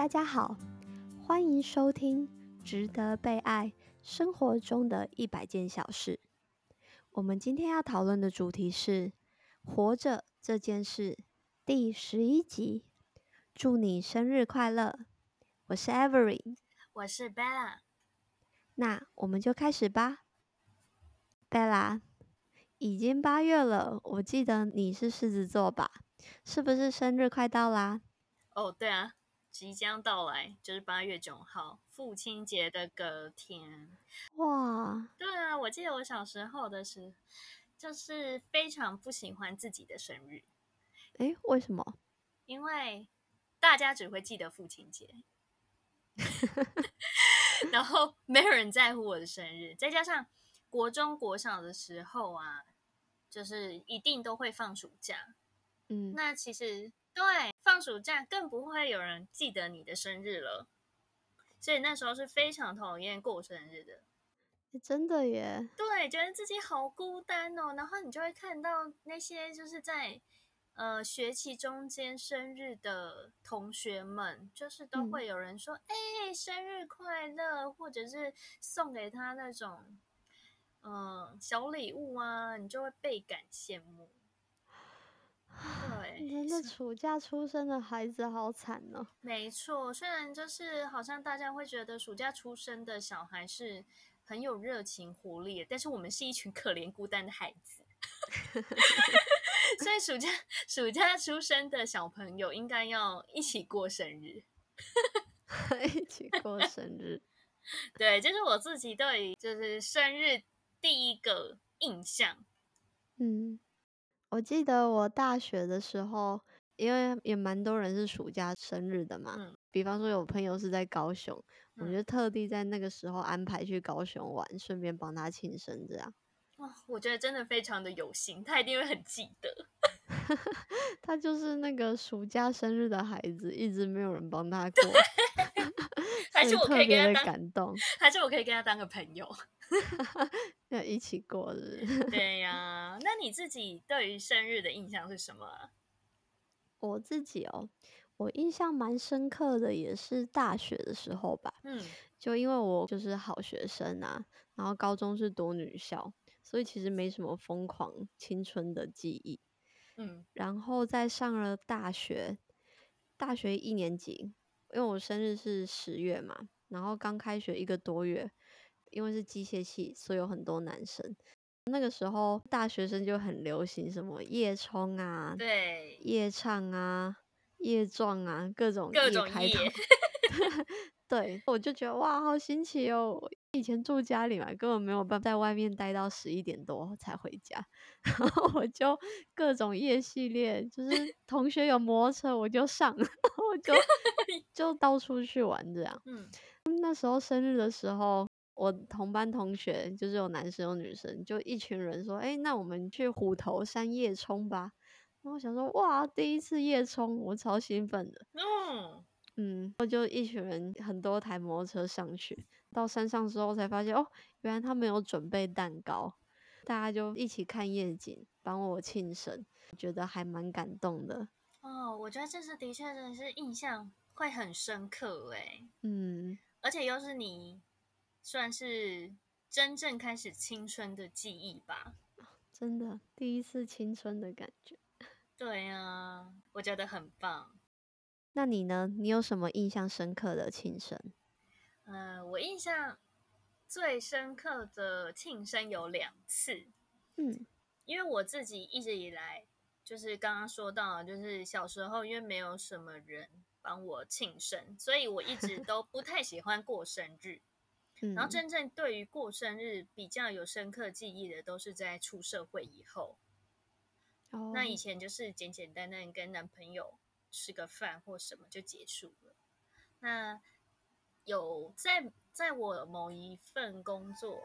大家好，欢迎收听《值得被爱生活中的一百件小事》。我们今天要讨论的主题是“活着这件事”第十一集。祝你生日快乐！我是 Avery，我是 Bella。那我们就开始吧。Bella，已经八月了，我记得你是狮子座吧？是不是生日快到啦？哦，对啊，即将到来，就是八月九号，父亲节的隔天。哇，对啊，我记得我小时候的时，就是非常不喜欢自己的生日。诶，为什么？因为大家只会记得父亲节，然后没有人在乎我的生日。再加上国中、国小的时候啊，就是一定都会放暑假。嗯，那其实对放暑假更不会有人记得你的生日了，所以那时候是非常讨厌过生日的。真的耶，对，觉得自己好孤单哦。然后你就会看到那些就是在呃学期中间生日的同学们，就是都会有人说：“哎，生日快乐！”或者是送给他那种嗯小礼物啊，你就会倍感羡慕。对，真的暑假出生的孩子好惨哦。没错，虽然就是好像大家会觉得暑假出生的小孩是很有热情活力，但是我们是一群可怜孤单的孩子。所以暑假暑假出生的小朋友应该要一起过生日，一起过生日。对，就是我自己对就是生日第一个印象。嗯。我记得我大学的时候，因为也蛮多人是暑假生日的嘛。嗯。比方说有朋友是在高雄，我就特地在那个时候安排去高雄玩，顺便帮他庆生，这样。哇，我觉得真的非常的有心，他一定会很记得。他就是那个暑假生日的孩子，一直没有人帮他过。还是我可以跟他感动？还是我可以跟他当个朋友？要一起过日。对呀，那你自己对于生日的印象是什么？我自己哦，我印象蛮深刻的，也是大学的时候吧。嗯，就因为我就是好学生啊，然后高中是读女校，所以其实没什么疯狂青春的记忆。嗯，然后在上了大学，大学一年级，因为我生日是十月嘛，然后刚开学一个多月。因为是机械系，所以有很多男生。那个时候大学生就很流行什么夜冲啊，对，夜唱啊，夜撞啊，各种各种开头。对，我就觉得哇，好新奇哦！以前住家里嘛，根本没有办法在外面待到十一点多才回家，然后我就各种夜系列，就是 同学有摩托车我就上，我就 就到处去玩这样。嗯，那时候生日的时候。我同班同学就是有男生有女生，就一群人说：“哎，那我们去虎头山夜冲吧。”然后我想说：“哇，第一次夜冲，我超兴奋的。”嗯嗯，我就一群人很多台摩托车上去，到山上之后才发现，哦，原来他们有准备蛋糕，大家就一起看夜景，帮我庆生，觉得还蛮感动的。哦，我觉得这次的确真的是印象会很深刻哎。嗯，而且又是你。算是真正开始青春的记忆吧，真的第一次青春的感觉。对呀，我觉得很棒。那你呢？你有什么印象深刻的庆生？嗯，我印象最深刻的庆生有两次。嗯，因为我自己一直以来就是刚刚说到，就是小时候因为没有什么人帮我庆生，所以我一直 都不太喜欢过生日。然后真正对于过生日比较有深刻记忆的，都是在出社会以后。哦，那以前就是简简单单跟男朋友吃个饭或什么就结束了。那有在在我某一份工作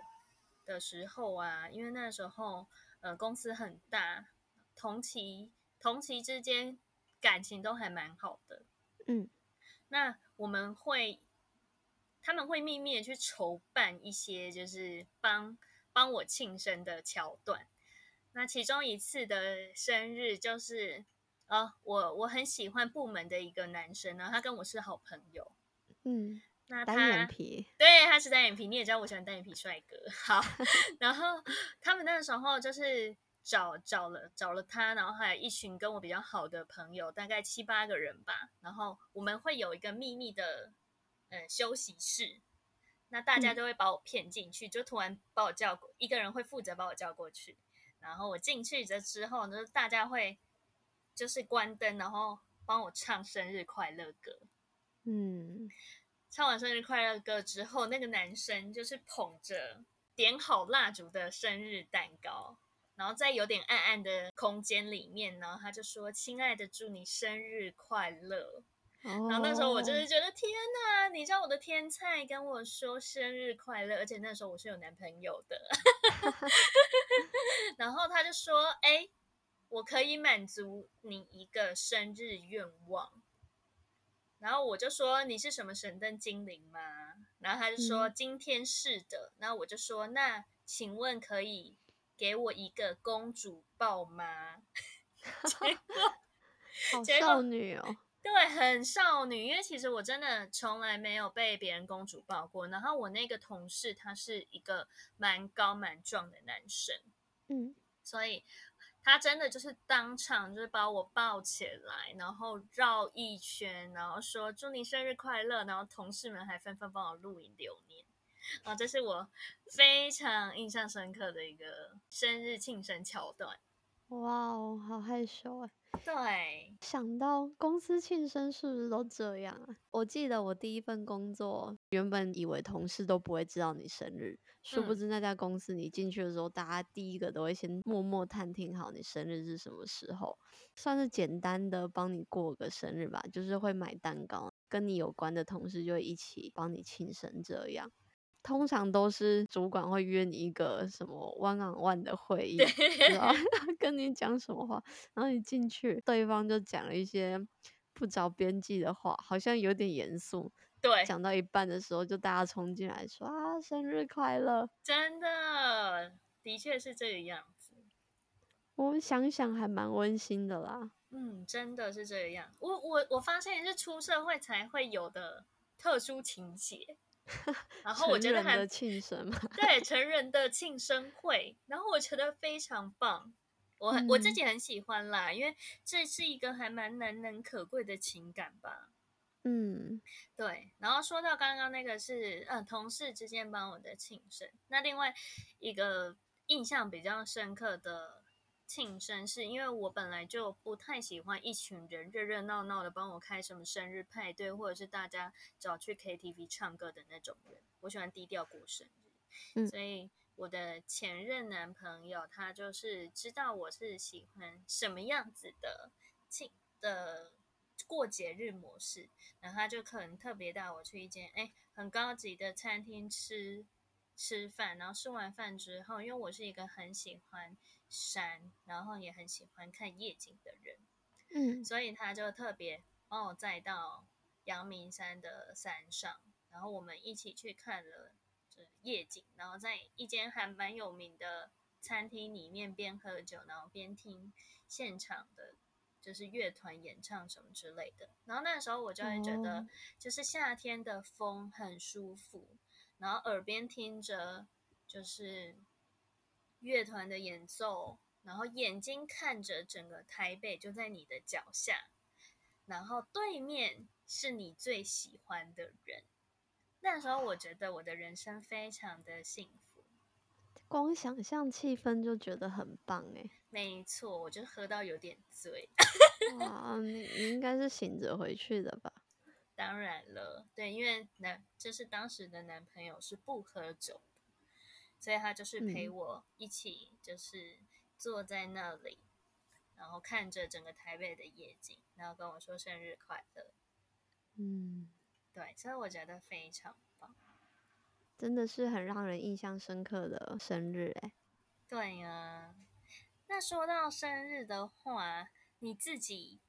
的时候啊，因为那时候呃公司很大，同期同期之间感情都还蛮好的。嗯，那我们会。他们会秘密的去筹办一些，就是帮帮我庆生的桥段。那其中一次的生日，就是啊，我我很喜欢部门的一个男生呢，他跟我是好朋友。嗯，那单眼皮，对，他是单眼皮。你也知道我喜欢单眼皮帅哥。好，然后他们那时候就是找找了找了他，然后还有一群跟我比较好的朋友，大概七八个人吧。然后我们会有一个秘密的嗯休息室，那大家都会把我骗进去，就突然把我叫过，一个人会负责把我叫过去。然后我进去这之后呢，大家会。就是关灯，然后帮我唱生日快乐歌。嗯，唱完生日快乐歌之后，那个男生就是捧着点好蜡烛的生日蛋糕，然后在有点暗暗的空间里面呢，他就说：“亲爱的，祝你生日快乐。”然后那时候我就是觉得天哪，你知道我的天菜跟我说生日快乐，而且那时候我是有男朋友的。然后他就说：“哎。”我可以满足你一个生日愿望，然后我就说你是什么神灯精灵吗？然后他就说今天是的，然后我就说那请问可以给我一个公主抱吗？结果好少女哦，对，很少女，因为其实我真的从来没有被别人公主抱过。然后我那个同事他是一个蛮高蛮壮的男生，嗯，所以。他真的就是当场就是把我抱起来，然后绕一圈，然后说祝你生日快乐，然后同事们还纷纷帮我录影留念，啊，这是我非常印象深刻的一个生日庆生桥段。哇哦，好害羞啊！对，想到公司庆生是不是都这样啊？我记得我第一份工作，原本以为同事都不会知道你生日，殊不知那家公司你进去的时候，大家第一个都会先默默探听好你生日是什么时候，算是简单的帮你过个生日吧，就是会买蛋糕，跟你有关的同事就一起帮你庆生这样。通常都是主管会约你一个什么 one on one 的会议，然后 跟你讲什么话，然后你进去，对方就讲了一些不着边际的话，好像有点严肃。对，讲到一半的时候，就大家冲进来说啊，生日快乐！真的，的确是这个样子。我们想想还蛮温馨的啦。嗯，真的是这个样。我我我发现是出社会才会有的特殊情节。然后我觉得很庆生嘛，对 成人的庆生会，然后我觉得非常棒，我我自己很喜欢啦，因为这是一个还蛮难能可贵的情感吧。嗯，对。然后说到刚刚那个是，嗯，同事之间帮我的庆生，那另外一个印象比较深刻的。庆生是因为我本来就不太喜欢一群人热热闹闹的帮我开什么生日派对，或者是大家找去 KTV 唱歌的那种人。我喜欢低调过生日，所以我的前任男朋友他就是知道我是喜欢什么样子的庆的过节日模式，然后他就可能特别带我去一间哎很高级的餐厅吃吃饭，然后吃完饭之后，因为我是一个很喜欢。山，然后也很喜欢看夜景的人，嗯，所以他就特别帮我载到阳明山的山上，然后我们一起去看了这夜景，然后在一间还蛮有名的餐厅里面边喝酒，然后边听现场的，就是乐团演唱什么之类的。然后那时候我就会觉得，就是夏天的风很舒服，然后耳边听着就是。乐团的演奏，然后眼睛看着整个台北就在你的脚下，然后对面是你最喜欢的人。那时候我觉得我的人生非常的幸福，光想象气氛就觉得很棒哎。没错，我就喝到有点醉。哇，你你应该是醒着回去的吧？当然了，对，因为男就是当时的男朋友是不喝酒。所以他就是陪我一起，就是坐在那里，然后看着整个台北的夜景，然后跟我说生日快乐。嗯，对，所以我觉得非常棒，真的是很让人印象深刻的生日哎。对呀，那说到生日的话，你自己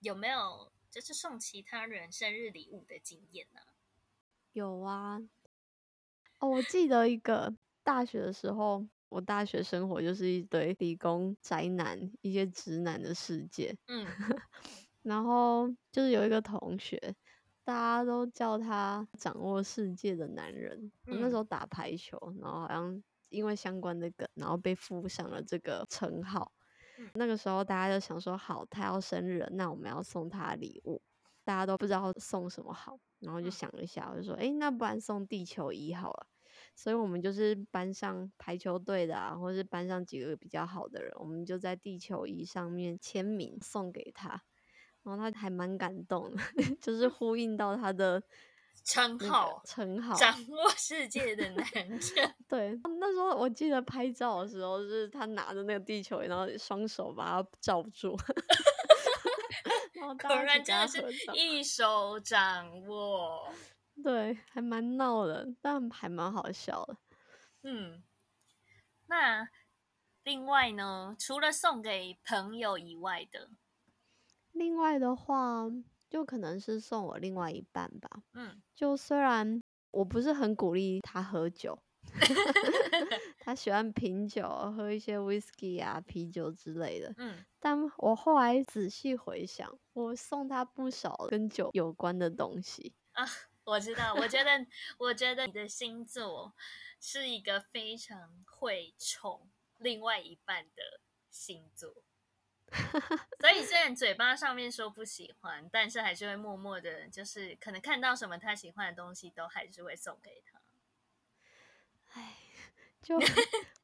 有没有就是送其他人生日礼物的经验呢？有啊，哦，我记得一个。大学的时候，我大学生活就是一堆理工宅男，一些直男的世界。嗯，然后就是有一个同学，大家都叫他掌握世界的男人。我那时候打排球，然后好像因为相关的梗，然后被附上了这个称号。那个时候大家就想说，好，他要生日，那我们要送他礼物。大家都不知道送什么好，然后就想了一下，我就说，哎，那不然送地球仪好了。所以我们就是班上排球队的啊，或是班上几个比较好的人，我们就在地球仪上面签名送给他，然后他还蛮感动，就是呼应到他的称号，称号，掌握世界的男人。对，那时候我记得拍照的时候，是他拿着那个地球仪，然后双手把它罩住。果然真的是一手掌握，对，还蛮闹的，但还蛮好笑的。嗯，那另外呢，除了送给朋友以外的，另外的话，就可能是送我另外一半吧。嗯，就虽然我不是很鼓励他喝酒。他喜欢品酒，喝一些 whisky 啊、啤酒之类的。嗯，但我后来仔细回想，我送他不少跟酒有关的东西啊。我知道，我觉得，我觉得你的星座是一个非常会宠另外一半的星座。所以虽然嘴巴上面说不喜欢，但是还是会默默的，就是可能看到什么他喜欢的东西，都还是会送给他。哎，就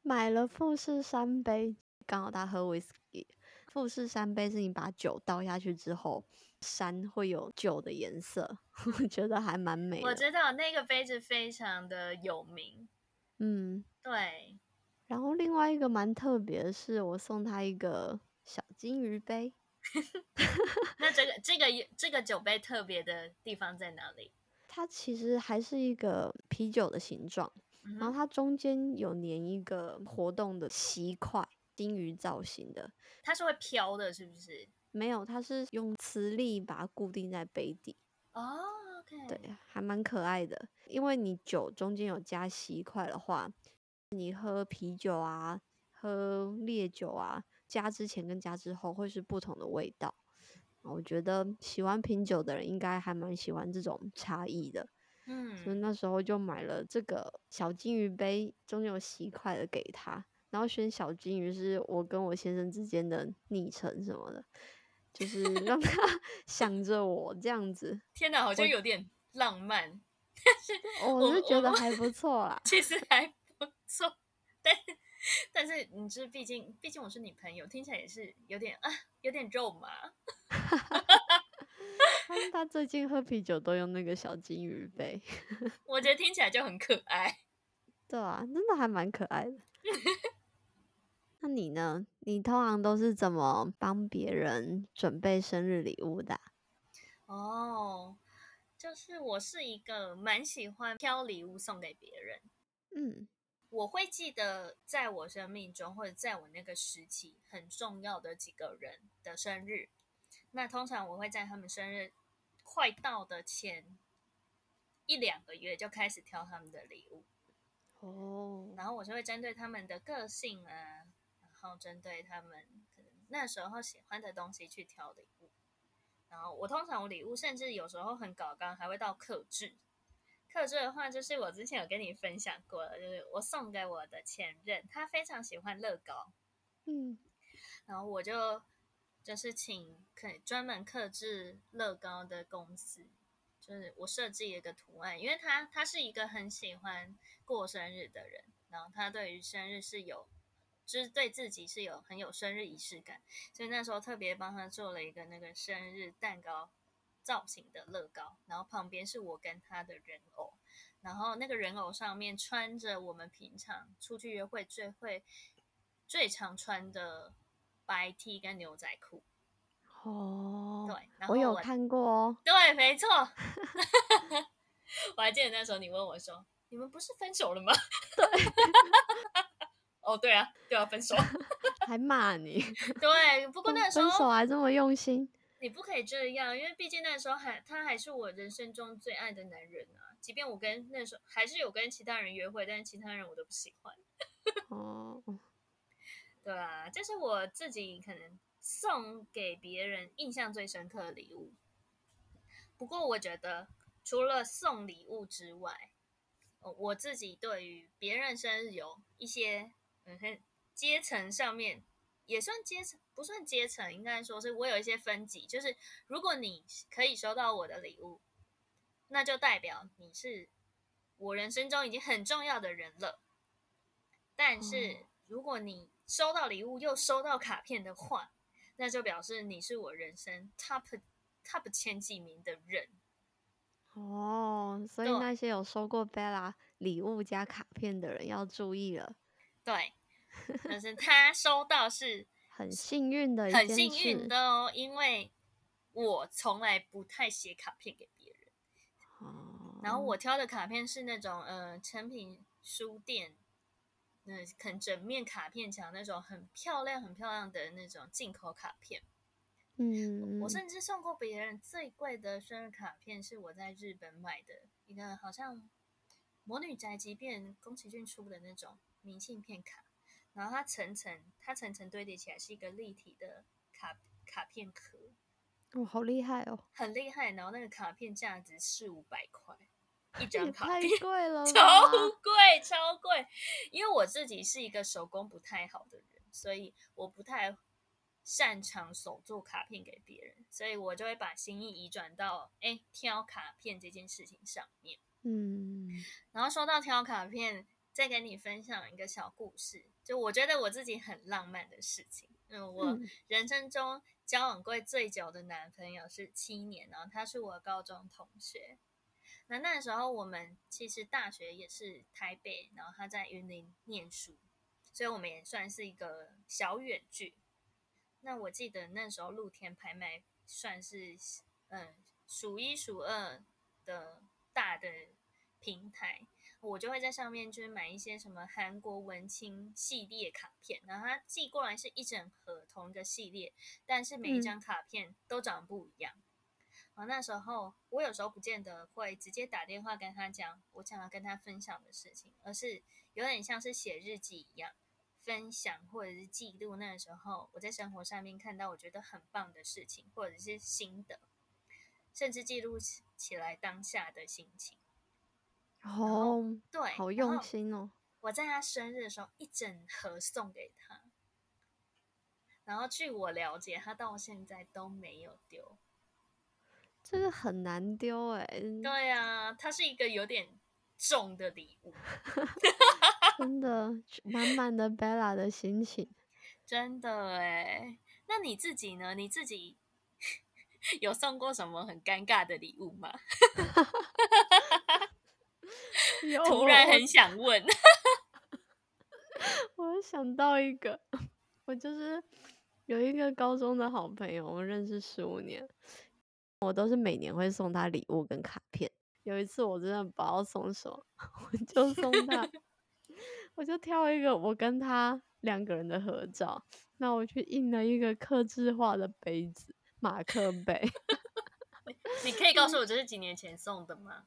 买了富士山杯，刚好他喝威士忌。富士山杯是你把酒倒下去之后，山会有酒的颜色，我觉得还蛮美。我知道那个杯子非常的有名。嗯，对。然后另外一个蛮特别的是，我送他一个小金鱼杯。那这个这个这个酒杯特别的地方在哪里？它其实还是一个啤酒的形状。然后它中间有粘一个活动的锡块，金鱼造型的，它是会飘的，是不是？没有，它是用磁力把它固定在杯底。哦对，还蛮可爱的。因为你酒中间有加吸块的话，你喝啤酒啊、喝烈酒啊，加之前跟加之后会是不同的味道。我觉得喜欢品酒的人应该还蛮喜欢这种差异的。嗯，所以那时候就买了这个小金鱼杯，中间有吸块的给他，然后选小金鱼是我跟我先生之间的昵称什么的，就是让他 想着我这样子。天哪，好像有点浪漫，但是我是觉得还不错啦。其实还不错，但是但是你是毕竟毕竟我是你朋友，听起来也是有点啊，有点肉麻。他他最近喝啤酒都用那个小金鱼杯，我觉得听起来就很可爱。对啊，真的还蛮可爱的。那你呢？你通常都是怎么帮别人准备生日礼物的？哦，就是我是一个蛮喜欢挑礼物送给别人。嗯，我会记得在我生命中或者在我那个时期很重要的几个人的生日。那通常我会在他们生日快到的前一两个月就开始挑他们的礼物哦，然后我就会针对他们的个性啊，然后针对他们可能那时候喜欢的东西去挑礼物。然后我通常我礼物甚至有时候很搞刚，还会到克制。克制的话，就是我之前有跟你分享过了，就是我送给我的前任，他非常喜欢乐高，嗯，然后我就。就是请可以专门克制乐高的公司，就是我设计一个图案，因为他他是一个很喜欢过生日的人，然后他对于生日是有，就是对自己是有很有生日仪式感，所以那时候特别帮他做了一个那个生日蛋糕造型的乐高，然后旁边是我跟他的人偶，然后那个人偶上面穿着我们平常出去约会最会最常穿的。白 T 跟牛仔裤哦，对，我有看过哦，对，没错，我还记得那时候你问我说：“你们不是分手了吗？”对，哦，对啊，对啊，分手，还骂你，对，不过那时候分手还这么用心，你不可以这样，因为毕竟那时候还他还是我人生中最爱的男人啊，即便我跟那时候还是有跟其他人约会，但是其他人我都不喜欢。哦，对啊，这是我自己可能送给别人印象最深刻的礼物。不过我觉得，除了送礼物之外，我自己对于别人生日有一些嗯阶层上面也算阶层，不算阶层，应该说是我有一些分级。就是如果你可以收到我的礼物，那就代表你是我人生中已经很重要的人了。但是如果你收到礼物又收到卡片的话，那就表示你是我人生 top top 前几名的人。哦，所以那些有收过 Bella 礼物加卡片的人要注意了。对，但是他收到是 很幸运的，很幸运的哦，因为我从来不太写卡片给别人。哦，然后我挑的卡片是那种呃，成品书店，嗯，肯整面卡片墙那种很漂亮、很漂亮的那种进口卡片。嗯，我甚至送过别人最贵的生日卡片，是我在日本买的一个，好像《魔女宅急便》宫崎骏出的那种明信片卡，然后它层层，它层层堆叠起来是一个立体的卡卡片壳。哦，好厉害哦！很厉害，然后那个卡片价值四五百块一张卡片，太贵了，超贵，超贵。因为我自己是一个手工不太好的人，所以我不太。擅长手做卡片给别人，所以我就会把心意移转到哎挑卡片这件事情上面。嗯，然后说到挑卡片，再跟你分享一个小故事，就我觉得我自己很浪漫的事情。嗯，我人生中交往过最久的男朋友是七年，然后他是我高中同学。那那时候我们其实大学也是台北，然后他在云林念书，所以我们也算是一个小远距。那我记得那时候露天拍卖算是嗯数一数二的大的平台，我就会在上面就是买一些什么韩国文青系列卡片，然后它寄过来是一整盒同一个系列，但是每一张卡片都长得不一样。然后那时候我有时候不见得会直接打电话跟他讲我想要跟他分享的事情，而是有点像是写日记一样。分享或者是记录那个时候我在生活上面看到我觉得很棒的事情，或者是心得，甚至记录起来当下的心情。哦，对，好用心哦！我在他生日的时候一整盒送给他，然后据我了解，他到现在都没有丢。这个很难丢哎。对啊，它是一个有点重的礼物。真的满满的 Bella 的心情，真的哎。那你自己呢？你自己 有送过什么很尴尬的礼物吗？突然很想问。我想到一个，我就是有一个高中的好朋友，我们认识十五年，我都是每年会送他礼物跟卡片。有一次我真的不知道送什么，我就送他。我就挑一个我跟他两个人的合照，那我去印了一个刻字化的杯子，马克杯。你可以告诉我这是几年前送的吗？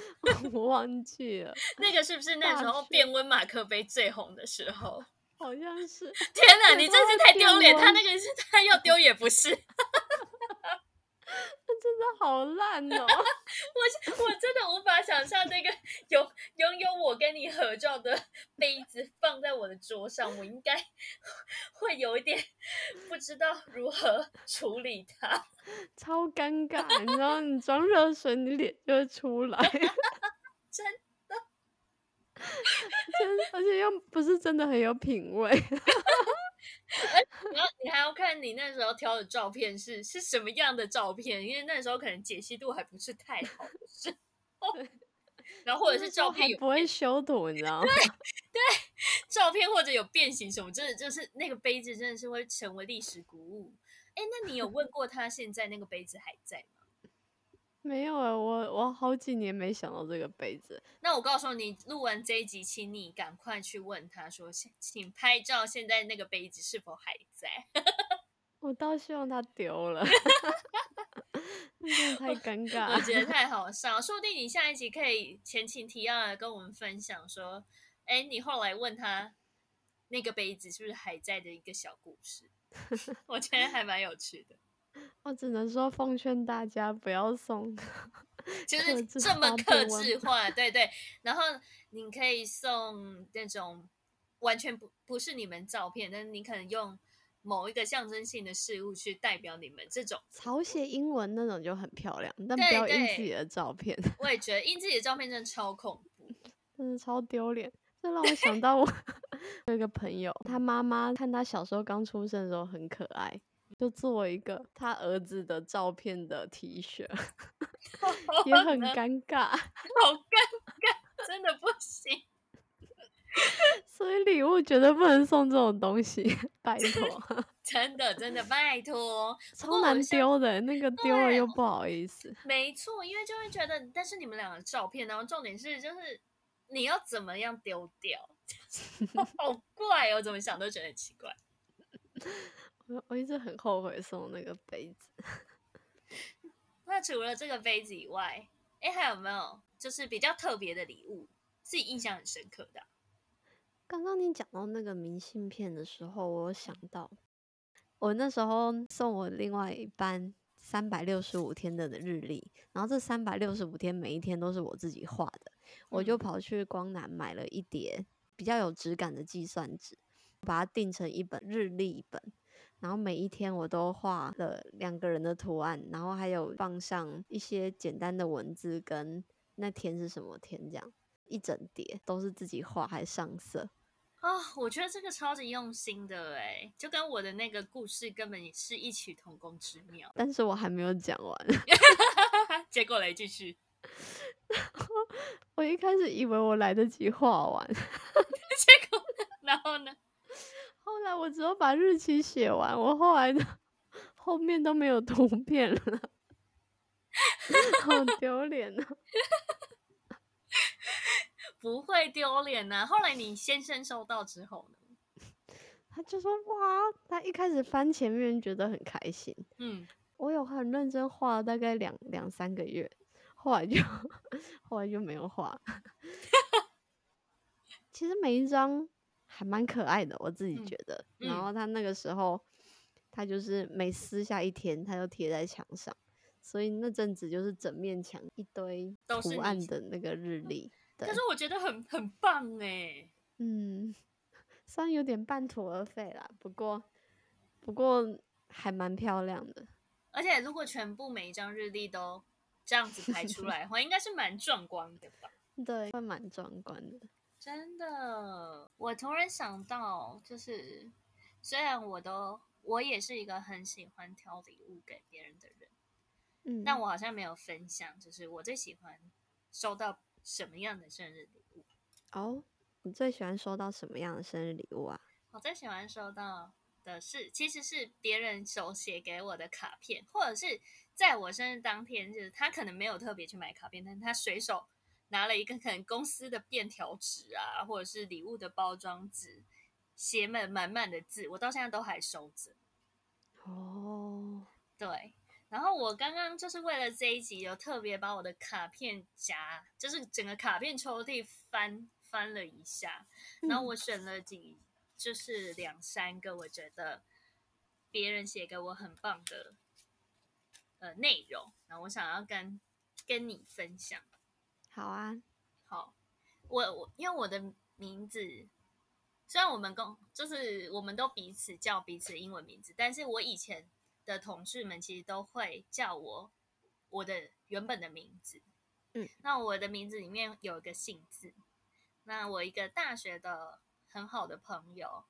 我忘记了。那个是不是那时候变温马克杯最红的时候？好像是。天哪，你真是太丢脸！他那个是 他要丢也不是。真的好烂哦！我我真的无法想象那个有拥有我跟你合照的杯子放在我的桌上，我应该会有一点不知道如何处理它，超尴尬。你知道，你装热水，你脸就会出来，真的，真而且又不是真的很有品味。你还要看你那时候挑的照片是是什么样的照片，因为那时候可能解析度还不是太好，是。然后或者是照片不会修图，你知道吗？对 对，照片或者有变形什么，真的就是那个杯子真的是会成为历史古物。哎，那你有问过他现在那个杯子还在吗？没有啊，我我好几年没想到这个杯子。那我告诉你，录完这一集，请你赶快去问他说，请拍照，现在那个杯子是否还在？我倒希望他丢了，真的太尴尬，我觉得太 好笑。说不定你下一集可以前情提要来跟我们分享说，哎，你后来问他那个杯子是不是还在的一个小故事，我觉得还蛮有趣的。我只能说奉劝大家不要送，就是这么克制化，对对。然后你可以送那种完全不不是你们照片，但是你可能用某一个象征性的事物去代表你们这种草写英文那种就很漂亮，但不要印自己的照片。我也觉得印自己的照片真的超恐怖，真的超丢脸。这让我想到我 有一个朋友，他妈妈看他小时候刚出生的时候很可爱。就做一个他儿子的照片的 T 恤，也很 尴尬，好尴尬，真的不行。所以礼物绝对不能送这种东西，拜托。真的真的拜托，超难丢的，那个丢了又不好意思。没错，因为就会觉得，但是你们两个照片，然后重点是就是你要怎么样丢掉，好怪哦，怎么想都觉得很奇怪。我我一直很后悔送那个杯子。那除了这个杯子以外，哎，还有没有就是比较特别的礼物，自己印象很深刻的？刚刚你讲到那个明信片的时候，我想到我那时候送我另外一班三百六十五天的日历，然后这三百六十五天每一天都是我自己画的，我就跑去光南买了一叠比较有质感的计算纸，把它订成一本日历本。然后每一天我都画了两个人的图案，然后还有放上一些简单的文字跟那天是什么天，这样一整叠都是自己画还上色啊！我觉得这个超级用心的哎，就跟我的那个故事根本是异曲同工之妙。但是我还没有讲完，结果来继续。我一开始以为我来得及画完，结果然后呢？后来我只有把日期写完，我后来的后面都没有图片了，好丢脸啊！不会丢脸呐。后来你先生收到之后呢？他就说：“哇，他一开始翻前面觉得很开心。”嗯，我有很认真画了大概两两三个月，后来就后来就没有画。其实每一张。还蛮可爱的，我自己觉得。然后他那个时候，他就是每撕下一天，他就贴在墙上，所以那阵子就是整面墙一堆图案的那个日历。可是我觉得很很棒哎。嗯，虽然有点半途而废啦，不过不过还蛮漂亮的。而且如果全部每一张日历都这样子排出 来的话，应该是蛮壮观的吧？对，会蛮壮观的。真的，我突然想到，就是虽然我都我也是一个很喜欢挑礼物给别人的人，嗯，但我好像没有分享，就是我最喜欢收到什么样的生日礼物。哦，你最喜欢收到什么样的生日礼物啊？我最喜欢收到的是，其实是别人手写给我的卡片，或者是在我生日当天，就是他可能没有特别去买卡片，但他随手。拿了一个可能公司的便条纸啊，或者是礼物的包装纸，写满满满的字，我到现在都还收着。哦，对。然后我刚刚就是为了这一集，有特别把我的卡片夹，就是整个卡片抽屉翻翻了一下，然后我选了几，就是两三个，我觉得别人写给我很棒的呃内容，然后我想要跟跟你分享。好啊，好，我我因为我的名字，虽然我们公就是我们都彼此叫彼此英文名字，但是我以前的同事们其实都会叫我我的原本的名字。嗯，那我的名字里面有一个姓字，那我一个大学的很好的朋友，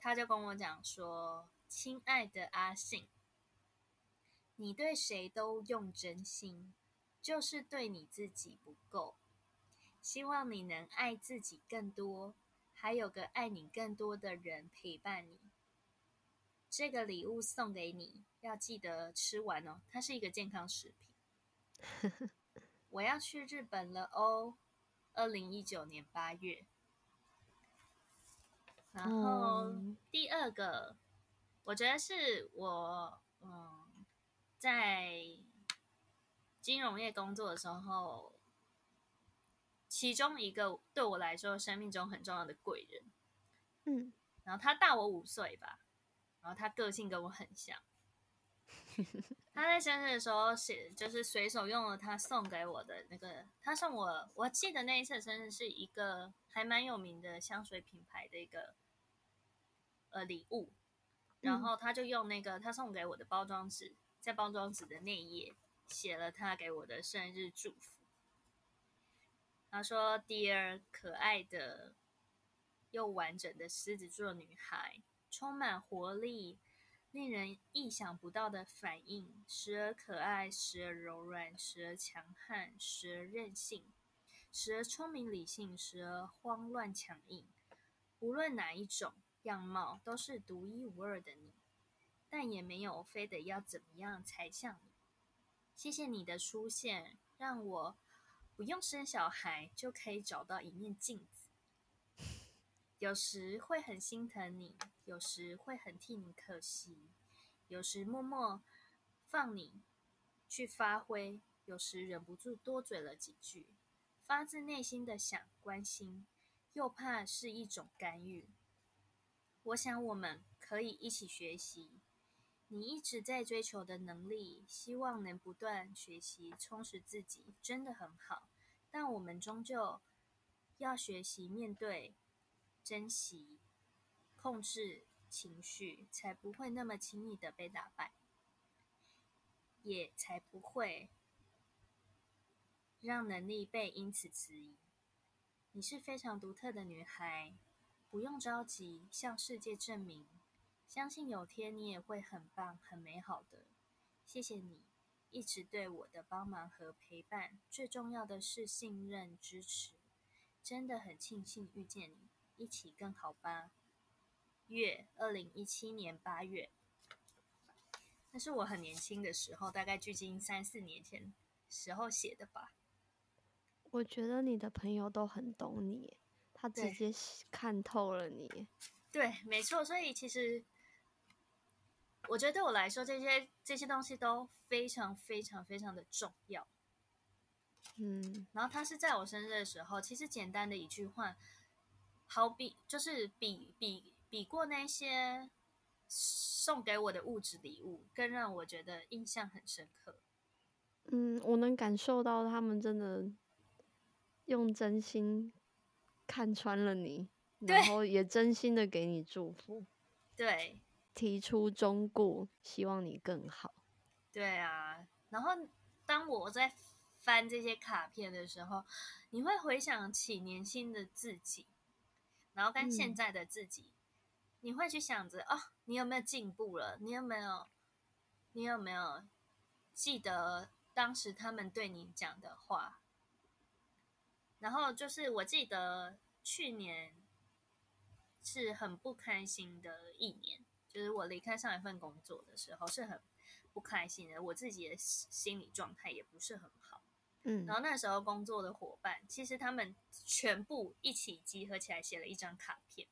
他就跟我讲说：“亲爱的阿信，你对谁都用真心。”就是对你自己不够，希望你能爱自己更多，还有个爱你更多的人陪伴你。这个礼物送给你，要记得吃完哦，它是一个健康食品。我要去日本了哦，二零一九年八月。然后第二个，我觉得是我嗯在。金融业工作的时候，其中一个对我来说生命中很重要的贵人，嗯，然后他大我五岁吧，然后他个性跟我很像。他在生日的时候写，就是随手用了他送给我的那个，他送我，我记得那一次生日是一个还蛮有名的香水品牌的一个呃礼物，然后他就用那个他送给我的包装纸，在包装纸的那一页写了他给我的生日祝福。他说：“Dear 可爱的又完整的狮子座女孩，充满活力。”令人意想不到的反应，时而可爱，时而柔软，时而强悍，时而任性，时而聪明理性，时而慌乱强硬。无论哪一种样貌，都是独一无二的你，但也没有非得要怎么样才像你。谢谢你的出现，让我不用生小孩就可以找到一面镜子。有时会很心疼你，有时会很替你可惜，有时默默放你去发挥，有时忍不住多嘴了几句，发自内心的想关心，又怕是一种干预。我想我们可以一起学习，你一直在追求的能力，希望能不断学习充实自己，真的很好。但我们终究要学习面对。珍惜、控制情绪，才不会那么轻易的被打败，也才不会让能力被因此质疑。你是非常独特的女孩，不用着急向世界证明，相信有天你也会很棒、很美好的。谢谢你一直对我的帮忙和陪伴，最重要的是信任、支持。真的很庆幸遇见你。一起更好吧。月，二零一七年八月，那是我很年轻的时候，大概距今三四年前时候写的吧。我觉得你的朋友都很懂你，他直接看透了你。对，没错。所以其实，我觉得对我来说，这些这些东西都非常非常非常的重要。嗯，然后他是在我生日的时候，其实简单的一句话。好比就是比比比过那些送给我的物质礼物，更让我觉得印象很深刻。嗯，我能感受到他们真的用真心看穿了你，然后也真心的给你祝福，对，提出忠告，希望你更好。对啊，然后当我在翻这些卡片的时候，你会回想起年轻的自己。然后跟现在的自己，你会去想着哦，你有没有进步了？你有没有，你有没有记得当时他们对你讲的话？然后就是我记得去年是很不开心的一年，就是我离开上一份工作的时候是很不开心的，我自己的心理状态也不是很好。嗯，然后那时候工作的伙伴，其实他们全部一起集合起来写了一张卡片，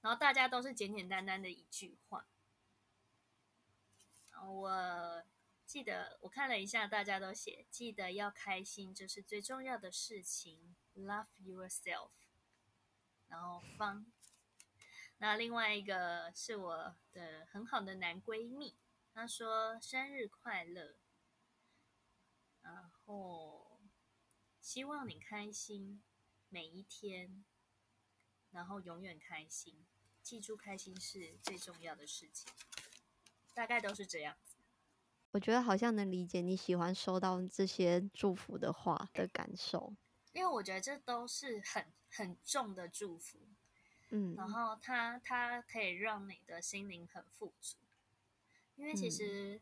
然后大家都是简简单单的一句话。我记得我看了一下，大家都写记得要开心，这是最重要的事情。Love yourself。然后方，那另外一个是我的很好的男闺蜜，他说生日快乐。然后希望你开心每一天，然后永远开心。记住，开心是最重要的事情。大概都是这样子。我觉得好像能理解你喜欢收到这些祝福的话的感受，因为我觉得这都是很很重的祝福。嗯，然后它它可以让你的心灵很富足，因为其实。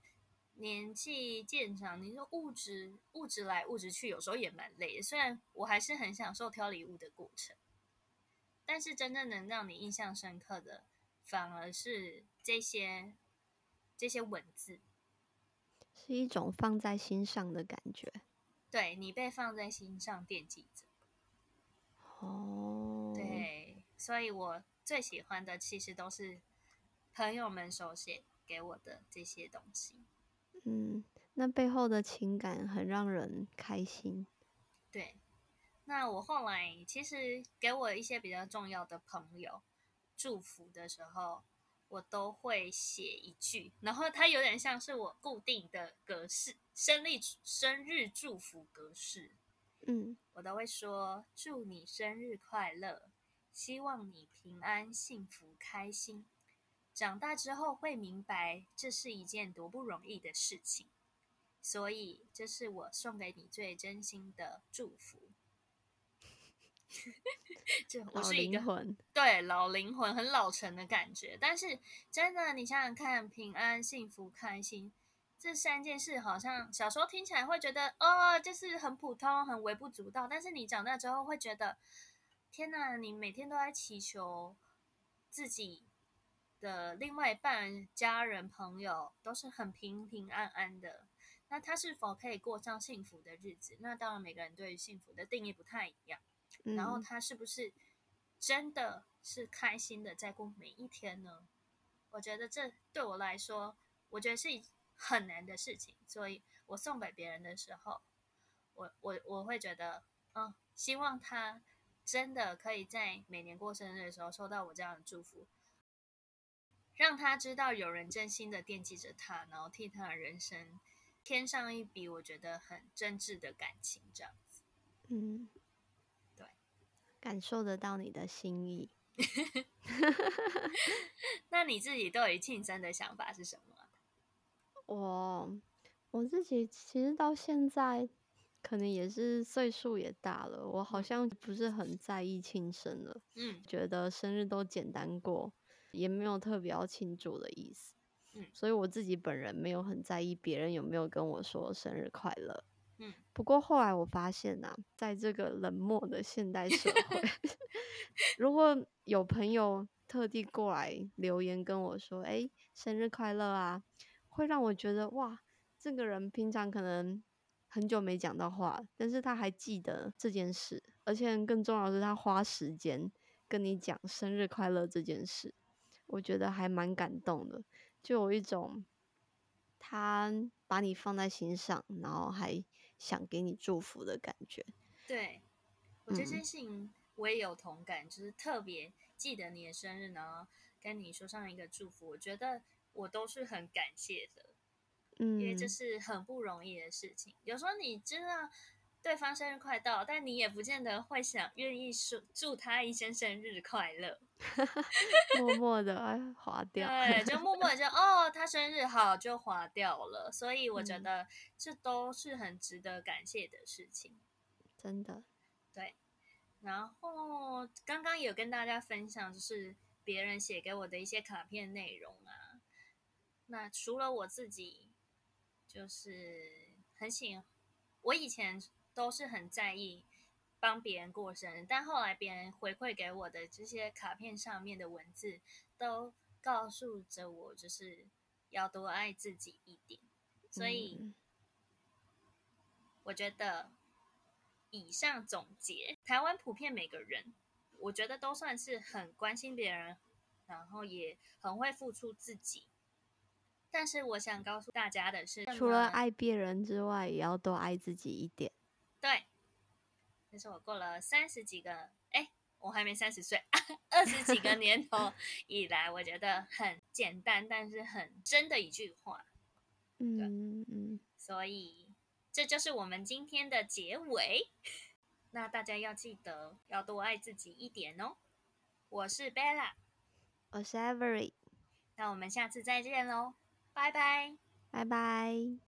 年纪渐长，你说物质物质来物质去，有时候也蛮累的。虽然我还是很享受挑礼物的过程，但是真正能让你印象深刻的，反而是这些这些文字，是一种放在心上的感觉。对你被放在心上，惦记着。哦，对，所以我最喜欢的其实都是朋友们手写给我的这些东西。嗯，那背后的情感很让人开心。对，那我后来其实给我一些比较重要的朋友，祝福的时候，我都会写一句，然后它有点像是我固定的格式，生日生日祝福格式。嗯，我都会说祝你生日快乐，希望你平安、幸福、开心。长大之后会明白，这是一件多不容易的事情，所以这是我送给你最真心的祝福。这我是一个对老灵魂很老成的感觉，但是真的，你想想看，平安、幸福、开心这三件事，好像小时候听起来会觉得哦，就是很普通、很微不足道。但是你长大之后会觉得，天哪！你每天都在祈求自己的另外一半、家人、朋友都是很平平安安的，那他是否可以过上幸福的日子？那当然，每个人对于幸福的定义不太一样。然后他是不是真的是开心的在过每一天呢？我觉得这对我来说，我觉得是很难的事情。所以我送给别人的时候，我我我会觉得，嗯，希望他真的可以在每年过生日的时候收到我这样的祝福，让他知道有人真心的惦记着他，然后替他的人生添上一笔我觉得很真挚的感情，这样子，嗯。对感受得到你的心意，那你自己对于庆生的想法是什么？我我自己其实到现在，可能也是岁数也大了，我好像不是很在意庆生了。嗯，觉得生日都简单过，也没有特别要庆祝的意思。嗯，所以我自己本人没有很在意别人有没有跟我说生日快乐。嗯，不过后来我发现呐，在这个冷漠的现代社会，如果有朋友特地过来留言跟我说：“哎，生日快乐啊！”会让我觉得哇，这个人平常可能很久没讲到话，但是他还记得这件事，而且更重要的是他花时间跟你讲生日快乐这件事，我觉得还蛮感动的，就有一种他把你放在心上，然后还。想给你祝福的感觉，对我这件事情我也有同感，就是特别记得你的生日，然后跟你说上一个祝福，我觉得我都是很感谢的，嗯，因为这是很不容易的事情。有时候你知道对方生日快到，但你也不见得会想愿意说祝他一生生日快乐。默默的哎划掉，对，就默默的就 哦，他生日好就划掉了。所以我觉得这都是很值得感谢的事情，真的。对，然后刚刚有跟大家分享，就是别人写给我的一些卡片内容啊。那除了我自己，就是很喜，我以前都是很在意。帮别人过生日，但后来别人回馈给我的这些卡片上面的文字，都告诉着我，就是要多爱自己一点。所以，我觉得以上总结，台湾普遍每个人，我觉得都算是很关心别人，然后也很会付出自己。但是，我想告诉大家的是，除了爱别人之外，也要多爱自己一点。对。这是我过了三十几个，哎，我还没三十岁，二十几个年头 以来，我觉得很简单，但是很真的一句话。嗯嗯，所以这就是我们今天的结尾。那大家要记得要多爱自己一点哦。我是 Bella，我是 Avery，那我们下次再见喽，拜拜，拜拜。